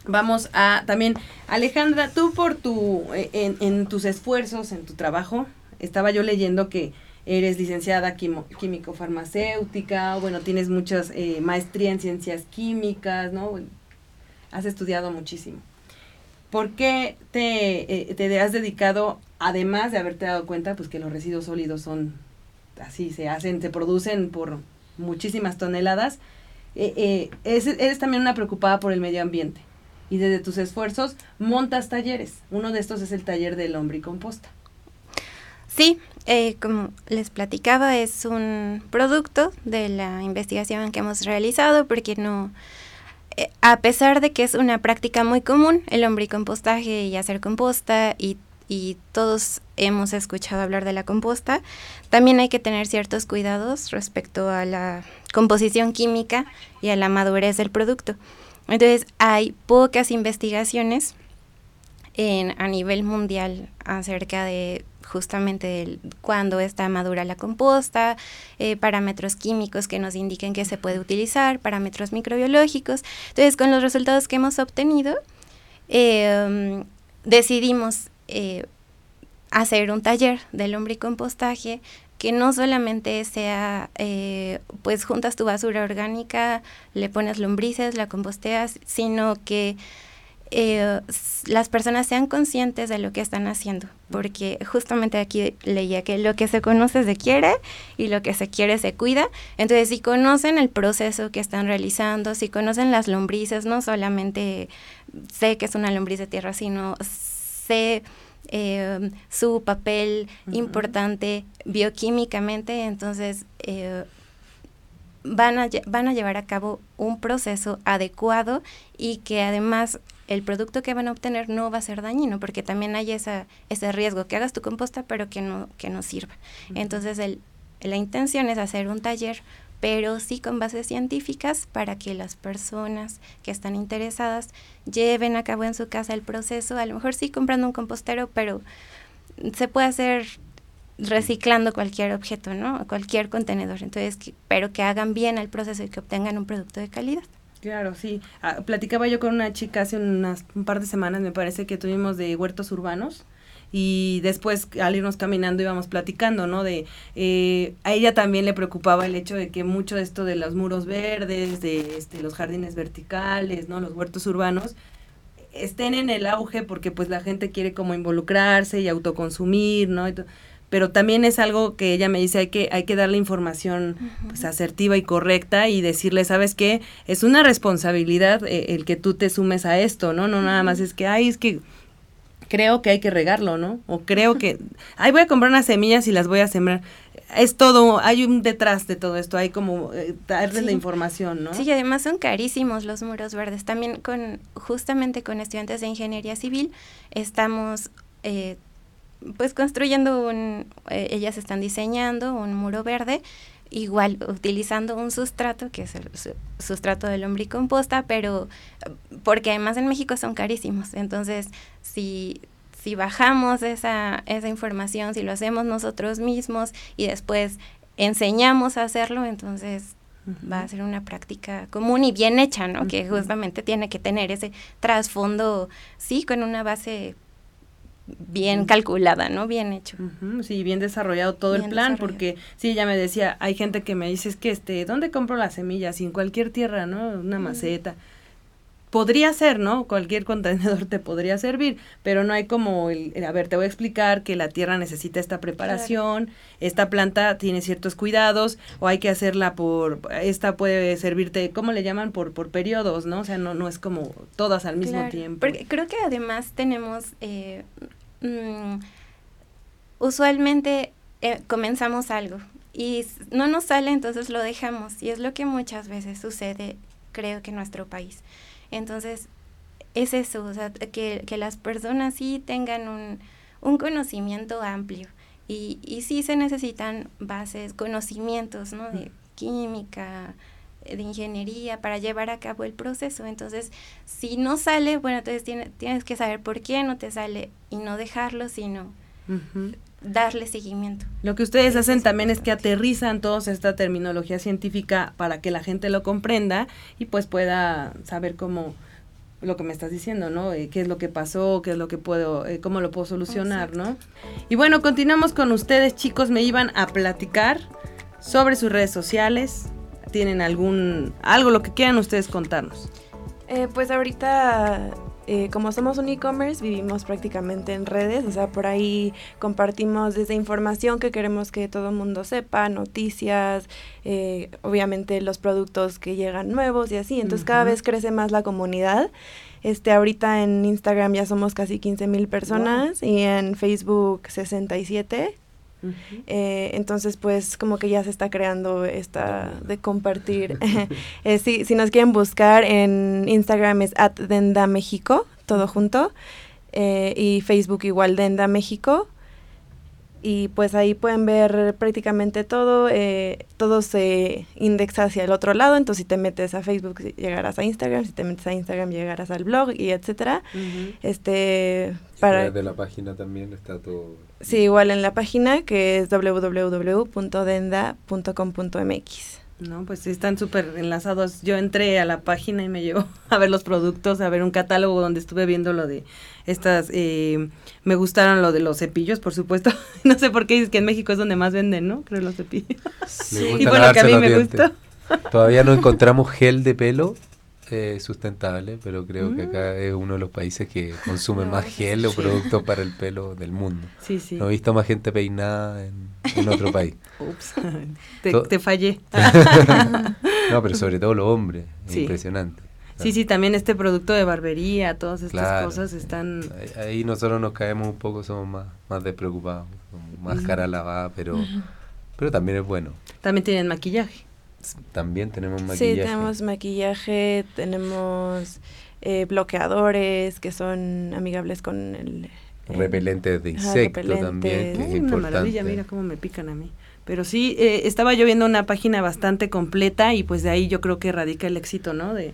Vamos a también, Alejandra, tú por tu, eh, en, tus esfuerzos, en tu trabajo, estaba yo leyendo que eres licenciada químico-farmacéutica, bueno, tienes muchas eh, maestría en ciencias químicas, ¿no? Has estudiado muchísimo. ¿Por qué te, eh, te has dedicado, además de haberte dado cuenta, pues que los residuos sólidos son así, se hacen, se producen por muchísimas toneladas, eres también una preocupada por el medio ambiente y desde tus esfuerzos montas talleres. Uno de estos es el taller del lombricomposta. Sí, eh, como les platicaba, es un producto de la investigación que hemos realizado porque no, eh, a pesar de que es una práctica muy común, el lombricompostaje y hacer composta y, y todos hemos escuchado hablar de la composta, también hay que tener ciertos cuidados respecto a la composición química y a la madurez del producto. Entonces hay pocas investigaciones en, a nivel mundial acerca de justamente de cuándo está madura la composta, eh, parámetros químicos que nos indiquen que se puede utilizar, parámetros microbiológicos. Entonces, con los resultados que hemos obtenido, em, decidimos eh, hacer un taller de lombricompostaje que no solamente sea, eh, pues juntas tu basura orgánica, le pones lombrices, la composteas, sino que eh, las personas sean conscientes de lo que están haciendo, porque justamente aquí leía que lo que se conoce se quiere y lo que se quiere se cuida. Entonces, si conocen el proceso que están realizando, si conocen las lombrices, no solamente sé que es una lombriz de tierra, sino sé eh, su papel importante bioquímicamente, entonces eh, van a, van a llevar a cabo un proceso adecuado y que además el producto que van a obtener no va a ser dañino, porque también hay esa, ese riesgo, que hagas tu composta pero que no, que no sirva. Entonces el, la intención es hacer un taller, pero sí con bases científicas para que las personas que están interesadas lleven a cabo en su casa el proceso, a lo mejor sí comprando un compostero, pero se puede hacer reciclando cualquier objeto, ¿no? Cualquier contenedor. Entonces, pero que hagan bien el proceso y que obtengan un producto de calidad. Claro, sí. Ah, platicaba yo con una chica hace unas, un par de semanas, me parece que tuvimos de huertos urbanos y después al irnos caminando íbamos platicando, ¿no? De eh, a ella también le preocupaba el hecho de que mucho de esto de los muros verdes, de este, los jardines verticales, ¿no? Los huertos urbanos estén en el auge porque pues la gente quiere como involucrarse y autoconsumir, ¿no? Pero también es algo que ella me dice, hay que, hay que darle información pues, asertiva y correcta y decirle, ¿sabes qué? Es una responsabilidad eh, el que tú te sumes a esto, ¿no? No nada más es que, ay, es que creo que hay que regarlo, ¿no? O creo que, ay, voy a comprar unas semillas y las voy a sembrar. Es todo, hay un detrás de todo esto, hay como eh, darles la información, ¿no? Sí, y además son carísimos los muros verdes. También con, justamente con estudiantes de ingeniería civil, estamos eh, pues construyendo un, eh, ellas están diseñando un muro verde, igual utilizando un sustrato, que es el sustrato del lombricomposta, pero porque además en México son carísimos. Entonces, si, si bajamos esa, esa información, si lo hacemos nosotros mismos y después enseñamos a hacerlo, entonces va a ser una práctica común y bien hecha, ¿no? Que justamente tiene que tener ese trasfondo, sí, con una base bien calculada, ¿no? Bien hecho. sí, bien desarrollado todo el plan, porque sí, ella me decía, hay gente que me dice, es que, este, ¿dónde compro las semillas? Y en cualquier tierra, ¿no? Una maceta. Podría ser, ¿no? Cualquier contenedor te podría servir, pero no hay como el, a ver, te voy a explicar que la tierra necesita esta preparación, esta planta tiene ciertos cuidados, o hay que hacerla por, esta puede servirte, ¿cómo le llaman? Por, por periodos, ¿no? O sea, no, no es como todas al mismo tiempo. Porque creo que además tenemos eh, Mm, usualmente eh, comenzamos algo y no nos sale, entonces lo dejamos. Y es lo que muchas veces sucede, creo que en nuestro país. Entonces, es eso, o sea, que, las personas sí tengan un, un conocimiento amplio. Y, y sí se necesitan bases, conocimientos, ¿no? De química, de ingeniería para llevar a cabo el proceso. Entonces, si no sale, bueno, entonces tienes que saber por qué no te sale y no dejarlo, sino darle seguimiento. Lo que ustedes hacen también es que aterrizan toda esta terminología científica para que la gente lo comprenda y pues pueda saber cómo lo que me estás diciendo, ¿no? Eh, qué es lo que pasó, qué es lo que puedo, eh, cómo lo puedo solucionar, ¿no? Y bueno, continuamos con ustedes, chicos, me iban a platicar sobre sus redes sociales, tienen algún, algo, lo que quieran ustedes contarnos. Eh, pues ahorita, eh, como somos un e-commerce, vivimos prácticamente en redes, o sea, por ahí compartimos desde información que queremos que todo el mundo sepa, noticias, eh, obviamente los productos que llegan nuevos y así, entonces cada vez crece más la comunidad. Este, ahorita en Instagram ya somos casi 15 mil personas y en Facebook 67 eh, entonces, pues como que ya se está creando esta de compartir. eh, si, si nos quieren buscar en Instagram es at Denda México, todo junto. Eh, y Facebook igual Denda México. Y pues ahí pueden ver prácticamente todo. Eh, todo se indexa hacia el otro lado. Entonces, si te metes a Facebook, llegarás a Instagram. Si te metes a Instagram, llegarás al blog y etcétera. Este, para... De la página también está todo Sí, igual en la página que es www.denda.com.mx. No, pues sí, están súper enlazados. Yo entré a la página y me llevó a ver los productos, a ver un catálogo donde estuve viendo lo de estas. Eh, me gustaron lo de los cepillos, por supuesto. no sé por qué es que en México es donde más venden, ¿no? Creo los cepillos. y bueno, que a mí me gustó. Todavía no encontramos gel de pelo eh, sustentable, pero creo que acá mm. es uno de los países que consume más gel o productos para el pelo del mundo. Sí, sí. No he visto más gente peinada en, otro país. Ups, te, fallé. no, pero sobre todo los hombres, impresionante. Sí, sí, también este producto de barbería, todas estas cosas están... Ahí, nosotros nos caemos un poco, somos más, más despreocupados, más cara lavada, pero, pero también es bueno. También tienen maquillaje. También tenemos maquillaje. Sí, tenemos maquillaje, tenemos eh, bloqueadores que son amigables con el... eh, Repelentes de insectos repelentes. también, que es Ay, una importante. maravilla, mira cómo me pican a mí. Pero sí, eh, estaba yo viendo una página bastante completa y pues de ahí yo creo que radica el éxito, ¿no? De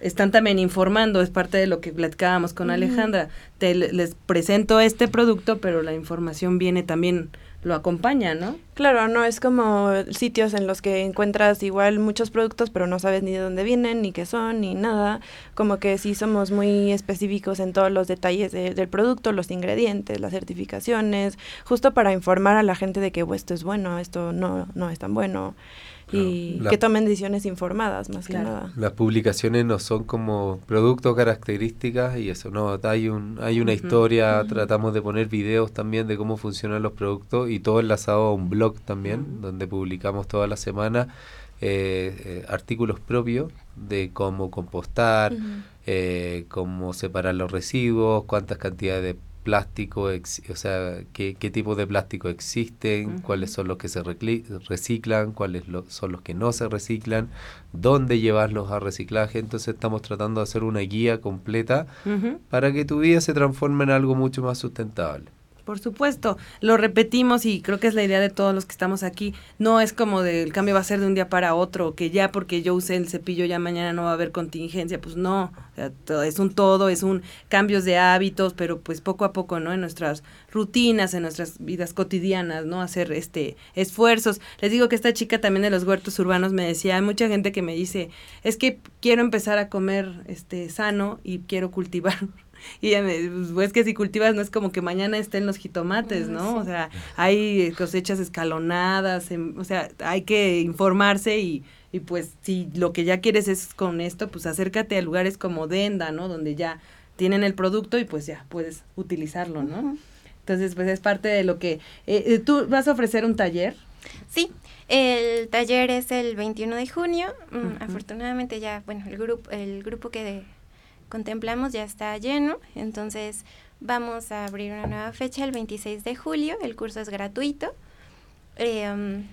están también informando, es parte de lo que platicábamos con. Alejandra. Te, les presento este producto, pero la información viene también, lo acompaña, ¿no? Claro, no es como sitios en los que encuentras igual muchos productos, pero no sabes ni de dónde vienen, ni qué son, ni nada. Como que sí somos muy específicos en todos los detalles de- del producto, los ingredientes, las certificaciones, justo para informar a la gente de que pues, esto es bueno, esto no, no es tan bueno. Y la- que tomen decisiones informadas, más Claro. que nada. Las publicaciones no son como productos, características y eso, no, hay, un, hay una historia, tratamos de poner videos también de cómo funcionan los productos y todo enlazado a un blog también, donde publicamos toda la semana eh, eh, artículos propios de cómo compostar, eh, cómo separar los residuos, cuántas cantidades de plástico, ex- o sea, qué, qué tipo de plástico existen, cuáles son los que se reciclan, cuáles lo- son los que no se reciclan, dónde llevarlos a reciclaje. Entonces estamos tratando de hacer una guía completa para que tu vida se transforme en algo mucho más sustentable. Por supuesto, lo repetimos y creo que es la idea de todos los que estamos aquí. No es como de el cambio va a ser de un día para otro, que ya porque yo usé el cepillo ya mañana no va a haber contingencia, pues no, o sea, todo- es un todo, es un cambios de hábitos, pero pues poco a poco, ¿no? En nuestras rutinas, en nuestras vidas cotidianas, ¿no? Hacer este esfuerzos. Les digo que esta chica también de los huertos urbanos me decía, hay mucha gente que me dice, es que quiero empezar a comer este sano y quiero cultivar y ella me pues es que si cultivas no es como que mañana estén los jitomates, Mm, ¿no? O sea, hay cosechas escalonadas, em, o sea, hay que informarse y, y pues si lo que ya quieres es con esto, pues acércate a lugares como Denda, ¿no? Donde ya tienen el producto y pues ya puedes utilizarlo, ¿no? Entonces, pues es parte de lo que... eh, eh, ¿Tú vas a ofrecer un taller? Sí, el taller es el 21 de junio. Ujú. Afortunadamente ya, bueno, el grupo, el grupo que de- contemplamos ya está lleno, entonces vamos a abrir una nueva fecha el 26 de julio. El curso es gratuito. Eh, um,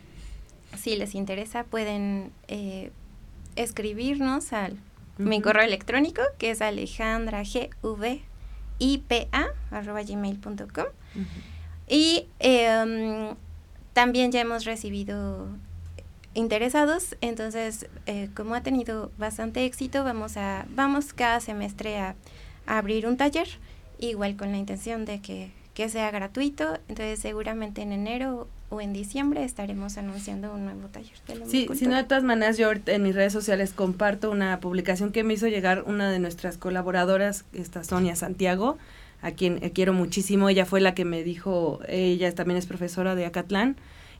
si les interesa, pueden eh, escribirnos al mi correo electrónico, que es alejandragvipa.gmail.com. Y eh, um, también ya hemos recibido interesados, entonces eh, como ha tenido bastante éxito, vamos a vamos cada semestre a, a abrir un taller, igual con la intención de que, que sea gratuito, entonces seguramente en enero o en diciembre estaremos anunciando un nuevo taller de Sí, si no, de todas maneras, yo en mis redes sociales comparto una publicación que me hizo llegar una de nuestras colaboradoras, esta Sonia Santiago, a quien eh, quiero muchísimo. Ella fue la que me dijo, ella también es profesora de Acatlán,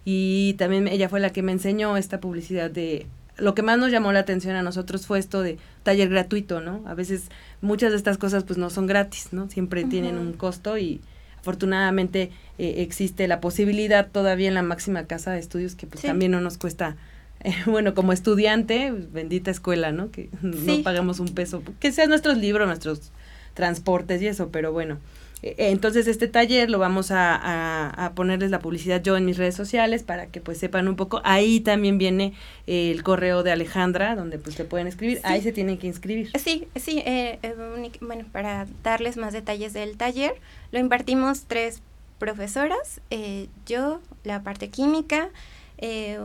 y también ella fue la que me enseñó esta publicidad de... Lo que más nos llamó la atención a nosotros fue esto de taller gratuito, ¿no? A veces muchas de estas cosas pues no son gratis, ¿no? Siempre tienen un costo y afortunadamente eh, existe la posibilidad todavía en la máxima casa de estudios que pues Sí. también no nos cuesta eh, bueno, como estudiante, bendita escuela, ¿no? Que no pagamos un peso, que sean nuestros libros, nuestros transportes y eso, pero bueno. Entonces este taller lo vamos a, a- a ponerles la publicidad yo en mis redes sociales para que pues sepan un poco. Ahí también viene eh, el correo de Alejandra, donde pues te pueden escribir. Sí. Ahí se tienen que inscribir. Sí, sí, eh, eh, bueno, para darles más detalles del taller, lo impartimos tres profesoras, eh, yo, la parte química,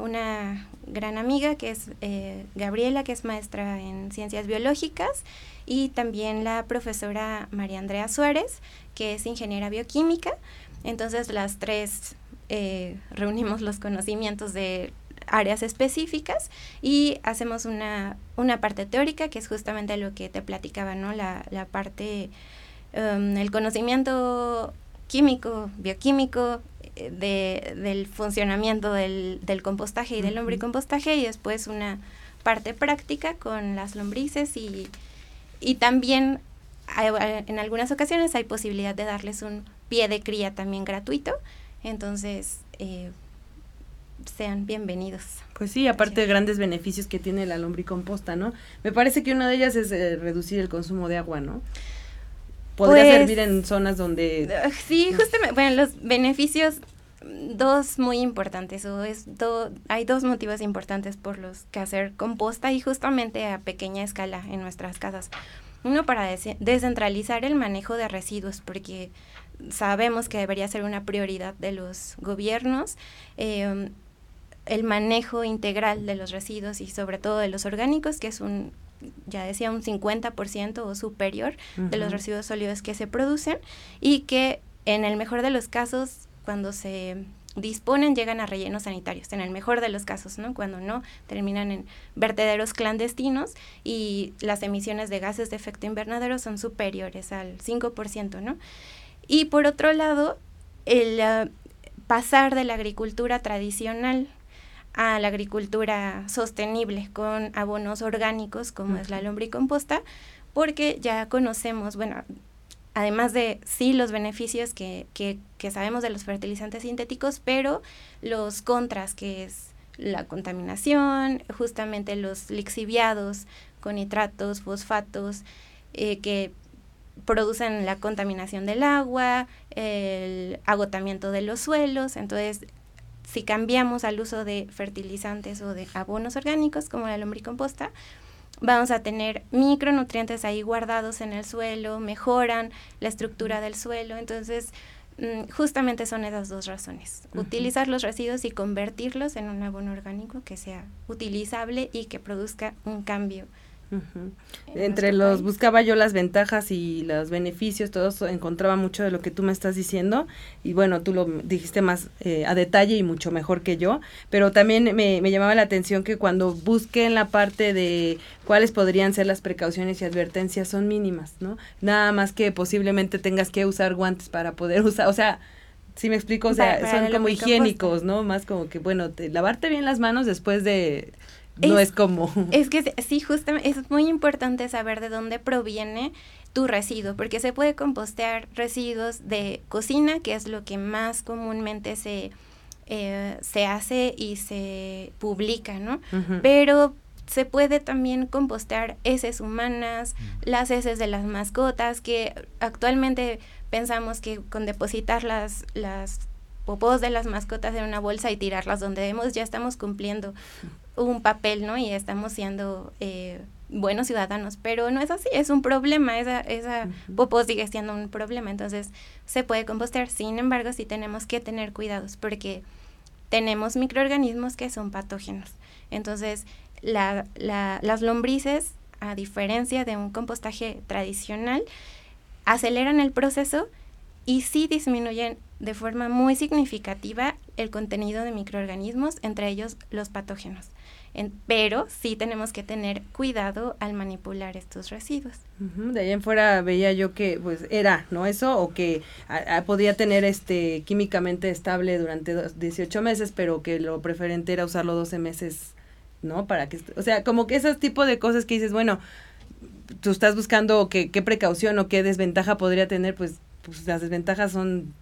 una gran amiga que es eh, Gabriela, que es maestra en ciencias biológicas, y también la profesora María Andrea Suárez, que es ingeniera bioquímica. Entonces las tres eh, reunimos los conocimientos de áreas específicas y hacemos una, una parte teórica que es justamente lo que te platicaba, ¿no? La, la parte, um, el conocimiento químico, bioquímico, eh, de, del funcionamiento del, del compostaje y del Ujú. lombricompostaje y después una parte práctica con las lombrices y, y también hay- hay- en algunas ocasiones hay posibilidad de darles un pie de cría también gratuito, entonces eh, sean bienvenidos. Pues sí, aparte de grandes beneficios que tiene la lombricomposta, ¿no? Me parece que una de ellas es eh, reducir el consumo de agua, ¿no? Podría Pues- servir en zonas donde... Sí, justamente, bueno, los beneficios dos muy importantes, o es hay dos motivos importantes por los que hacer composta y justamente a pequeña escala en nuestras casas. Uno para descentralizar el manejo de residuos, porque sabemos que debería ser una prioridad de los gobiernos. Em, el manejo integral de los residuos y sobre todo de los orgánicos, que es un, ya decía, un 50% o superior de los residuos sólidos que se producen y que en el mejor de los casos, cuando se disponen, llegan a rellenos sanitarios, en el mejor de los casos, ¿no? Cuando no, terminan en vertederos clandestinos y las emisiones de gases de efecto invernadero son superiores al 5%, ¿no? Y por otro lado, el ah, pasar de la agricultura tradicional a la agricultura sostenible con abonos orgánicos como es la lombricomposta, porque ya conocemos, bueno, además de sí los beneficios que, que, que, sabemos de los fertilizantes sintéticos, pero los contras, que es la contaminación, justamente los lixiviados con nitratos, fosfatos, eh, que producen la contaminación del agua, el agotamiento de los suelos. Entonces, si cambiamos al uso de fertilizantes o de abonos orgánicos como la lombricomposta, vamos a tener micronutrientes ahí guardados en el suelo, mejoran la estructura del suelo. Entonces, mm, justamente son esas dos razones. Utilizar los residuos y convertirlos en un abono orgánico que sea utilizable y que produzca un cambio entre los buscaba yo las ventajas y los beneficios, todo eso encontraba mucho de lo que tú me estás diciendo. Y bueno, tú lo dijiste más eh, a detalle y mucho mejor que yo, pero también me, me, llamaba la atención que cuando busqué en la parte de cuáles podrían ser las precauciones y advertencias son mínimas, ¿no? Nada más que posiblemente tengas que usar guantes para poder usar, o sea, si me explico, o sea, son como higiénicos, ¿no? Más como que, bueno, te, lavarte bien las manos después de no es, como... Es que sí, justamente es muy importante saber de dónde proviene tu residuo, porque se puede compostear residuos de cocina, que es lo que más comúnmente se, eh, se hace y se publica, ¿no? Pero se puede también compostear heces humanas, mm. las heces de las mascotas, que actualmente pensamos que con depositar las, las popos de las mascotas en una bolsa y tirarlas donde debemos, ya estamos cumpliendo un papel, ¿no? Y estamos siendo eh, buenos ciudadanos, pero no es así, es un problema, esa, esa popó sigue siendo un problema, entonces se puede compostear, sin embargo sí tenemos que tener cuidados porque tenemos microorganismos que son patógenos, entonces la, la, las lombrices, a diferencia de un compostaje tradicional, aceleran el proceso y sí disminuyen de forma muy significativa el contenido de microorganismos, entre ellos los patógenos pero sí tenemos que tener cuidado al manipular estos residuos. De ahí en fuera veía yo que pues era, ¿no? Eso o que podía tener este químicamente estable durante 18 meses, pero que lo preferente era usarlo 12 meses, ¿no? Para que, o sea, como que ese tipo de cosas que dices, bueno, tú estás buscando qué precaución o qué desventaja podría tener, pues, pues las desventajas son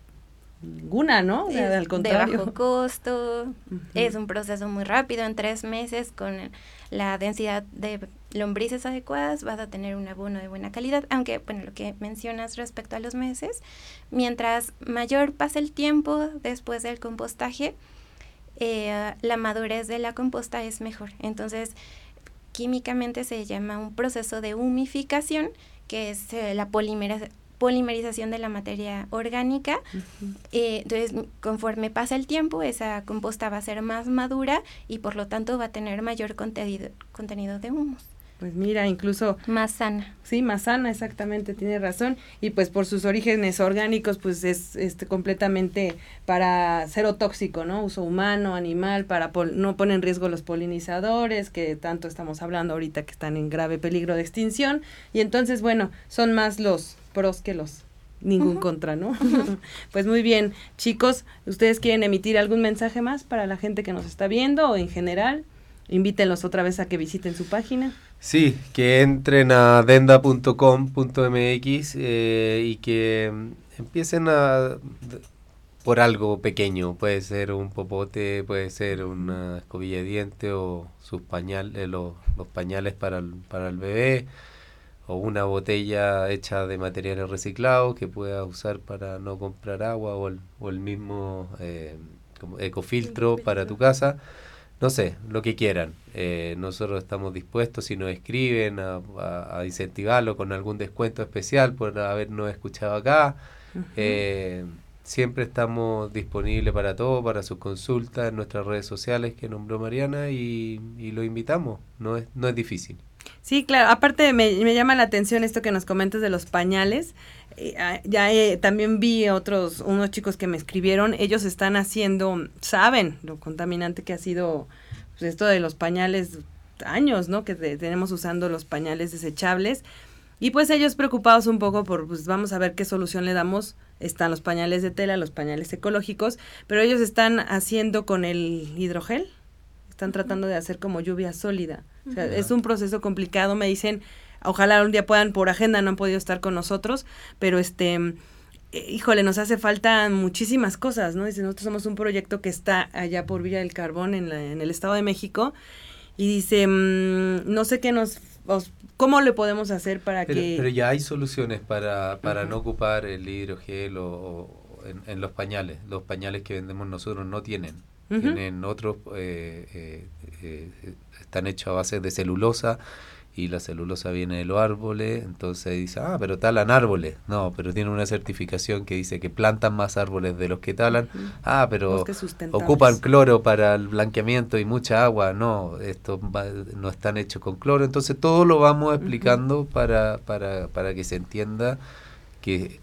ninguna, ¿no? al contrario. De bajo costo, es un proceso muy rápido, en tres meses con la densidad de lombrices adecuadas vas a tener un abono de buena calidad, aunque, bueno, lo que mencionas respecto a los meses, mientras mayor pasa el tiempo después del compostaje, eh, la madurez de la composta es mejor. Entonces, químicamente se llama un proceso de humificación, que es eh, la polimeración polimerización de la materia orgánica. Eh, entonces, conforme pasa el tiempo, esa composta va a ser más madura y por lo tanto va a tener mayor contenido, contenido de humus. Pues mira, incluso... Más sana. Sí, más sana, exactamente, tiene razón. Y pues por sus orígenes orgánicos, pues es este, completamente para cero tóxico, ¿no? Uso humano, animal, para no poner en riesgo los polinizadores, que tanto estamos hablando ahorita que están en grave peligro de extinción. Y entonces, bueno, son más los pros que los ningún contra, ¿no? pues muy bien, chicos, ¿ustedes quieren emitir algún mensaje más para la gente que nos está viendo o en general? Invítenlos otra vez a que visiten su página. Sí, que entren a denda.com.mx eh, y que empiecen a por algo pequeño, puede ser un popote, puede ser una escobilla de diente o sus pañales, los, los pañales para el, para el bebé o una botella hecha de materiales reciclados que puedas usar para no comprar agua o el, o el mismo eh, como ecofiltro para tu casa. No sé, lo que quieran. Eh, nosotros estamos dispuestos, si nos escriben, a, a, incentivarlo con algún descuento especial por habernos escuchado acá. eh, siempre estamos disponibles para todo, para sus consultas en nuestras redes sociales que nombró Mariana y, y lo invitamos. No es, no es difícil. Sí, claro. Aparte me, me, llama la atención esto que nos comentas de los pañales. Eh, ah, ya eh, también vi otros, unos chicos que me escribieron. Ellos están haciendo, saben lo contaminante que ha sido pues, esto de los pañales años, ¿no? Que tenemos usando los pañales desechables. Y pues ellos preocupados un poco por, pues vamos a ver qué solución le damos. Están los pañales de tela, los pañales ecológicos, pero ellos están haciendo con el hidrogel, están tratando de hacer como lluvia sólida. O sea, es un proceso complicado, me dicen, ojalá un día puedan por agenda, no han podido estar con nosotros, pero este, eh, híjole, nos hace falta muchísimas cosas, ¿no? Dice, nosotros somos un proyecto que está allá por Villa del Carbón, en, la, en el Estado de México, y dice, mmm, no sé qué nos, os, ¿cómo le podemos hacer para pero, que...? Pero ya hay soluciones para, para uh -huh. no ocupar el hidrogel o, o en, en, los pañales. Los pañales que vendemos nosotros no tienen. Uh -huh. Tienen otros, eh, eh, eh, están hechos a base de celulosa y la celulosa viene de los árboles, entonces dice, ah, pero talan árboles. No, pero tiene una certificación que dice que plantan más árboles de los que talan. Uh -huh. Ah, pero ocupan cloro para el blanqueamiento y mucha agua. No, estos no están hechos con cloro. Entonces todo lo vamos explicando uh -huh. para, para, para que se entienda que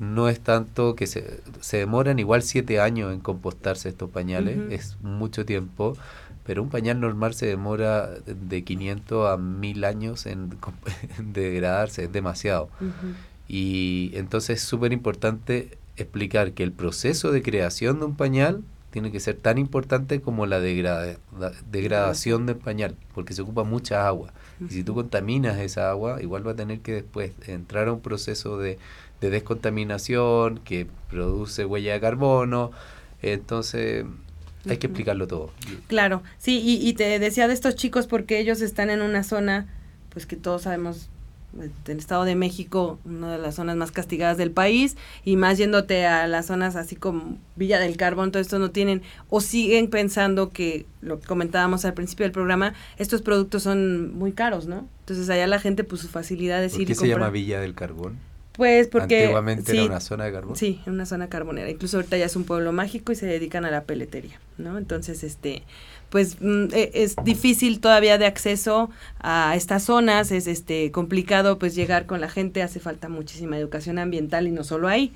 no es tanto que se, se demoran igual siete años en compostarse estos pañales, uh -huh. es mucho tiempo, pero un pañal normal se demora de 500 a 1000 años en, en degradarse, es demasiado. Uh -huh. Y entonces es súper importante explicar que el proceso de creación de un pañal tiene que ser tan importante como la, degrada, la degradación del pañal, porque se ocupa mucha agua. Uh -huh. Y si tú contaminas esa agua, igual va a tener que después entrar a un proceso de, de descontaminación que produce huella de carbono. Entonces, hay que explicarlo todo. Claro, sí, y, y, te decía de estos chicos porque ellos están en una zona, pues que todos sabemos, el Estado de México, una de las zonas más castigadas del país, y más yéndote a las zonas así como Villa del Carbón, todo esto no tienen, o siguen pensando que, lo que comentábamos al principio del programa, estos productos son muy caros, ¿no? Entonces allá la gente, pues su facilidad es ¿Por ir qué y se llama Villa del Carbón? Pues porque... Antiguamente sí, era una zona de carbón. Sí, una zona carbonera. Incluso ahorita ya es un pueblo mágico y se dedican a la peletería, ¿no? Entonces, este, pues mm, e, es difícil todavía de acceso a estas zonas, es este complicado pues llegar con la gente, hace falta muchísima educación ambiental y no solo ahí,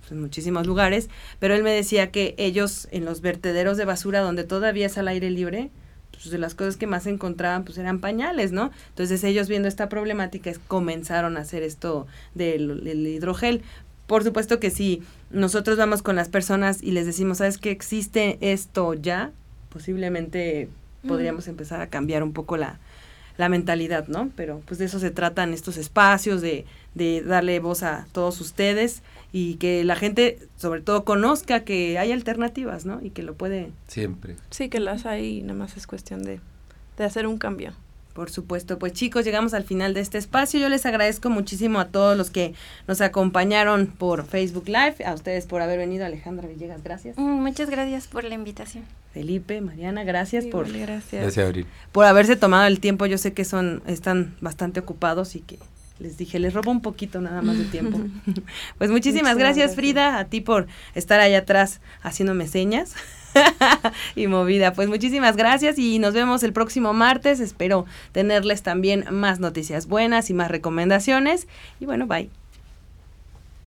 pues, en muchísimos lugares, pero él me decía que ellos en los vertederos de basura donde todavía es al aire libre, pues de las cosas que más encontraban pues eran pañales, ¿no? Entonces ellos viendo esta problemática es, comenzaron a hacer esto del, del, hidrogel. Por supuesto que si nosotros vamos con las personas y les decimos, ¿sabes qué existe esto ya? Posiblemente mm. podríamos empezar a cambiar un poco la, la mentalidad, ¿no? Pero pues de eso se tratan estos espacios, de, de darle voz a todos ustedes y que la gente sobre todo conozca que hay alternativas, ¿no? Y que lo puede... Siempre. Sí, que las hay, nada más es cuestión de, de hacer un cambio. Por supuesto, pues chicos, llegamos al final de este espacio. Yo les agradezco muchísimo a todos los que nos acompañaron por Facebook Live, a ustedes por haber venido, Alejandra Villegas, gracias. Mm, muchas gracias por la invitación. Felipe, Mariana, gracias sí, por gracias. gracias Abril. por haberse tomado el tiempo. Yo sé que son están bastante ocupados y que les dije, les robo un poquito nada más de tiempo. pues muchísimas gracias, gracias, Frida, a ti por estar allá atrás haciéndome señas y movida. Pues muchísimas gracias y nos vemos el próximo martes. Espero tenerles también más noticias buenas y más recomendaciones. Y bueno, bye.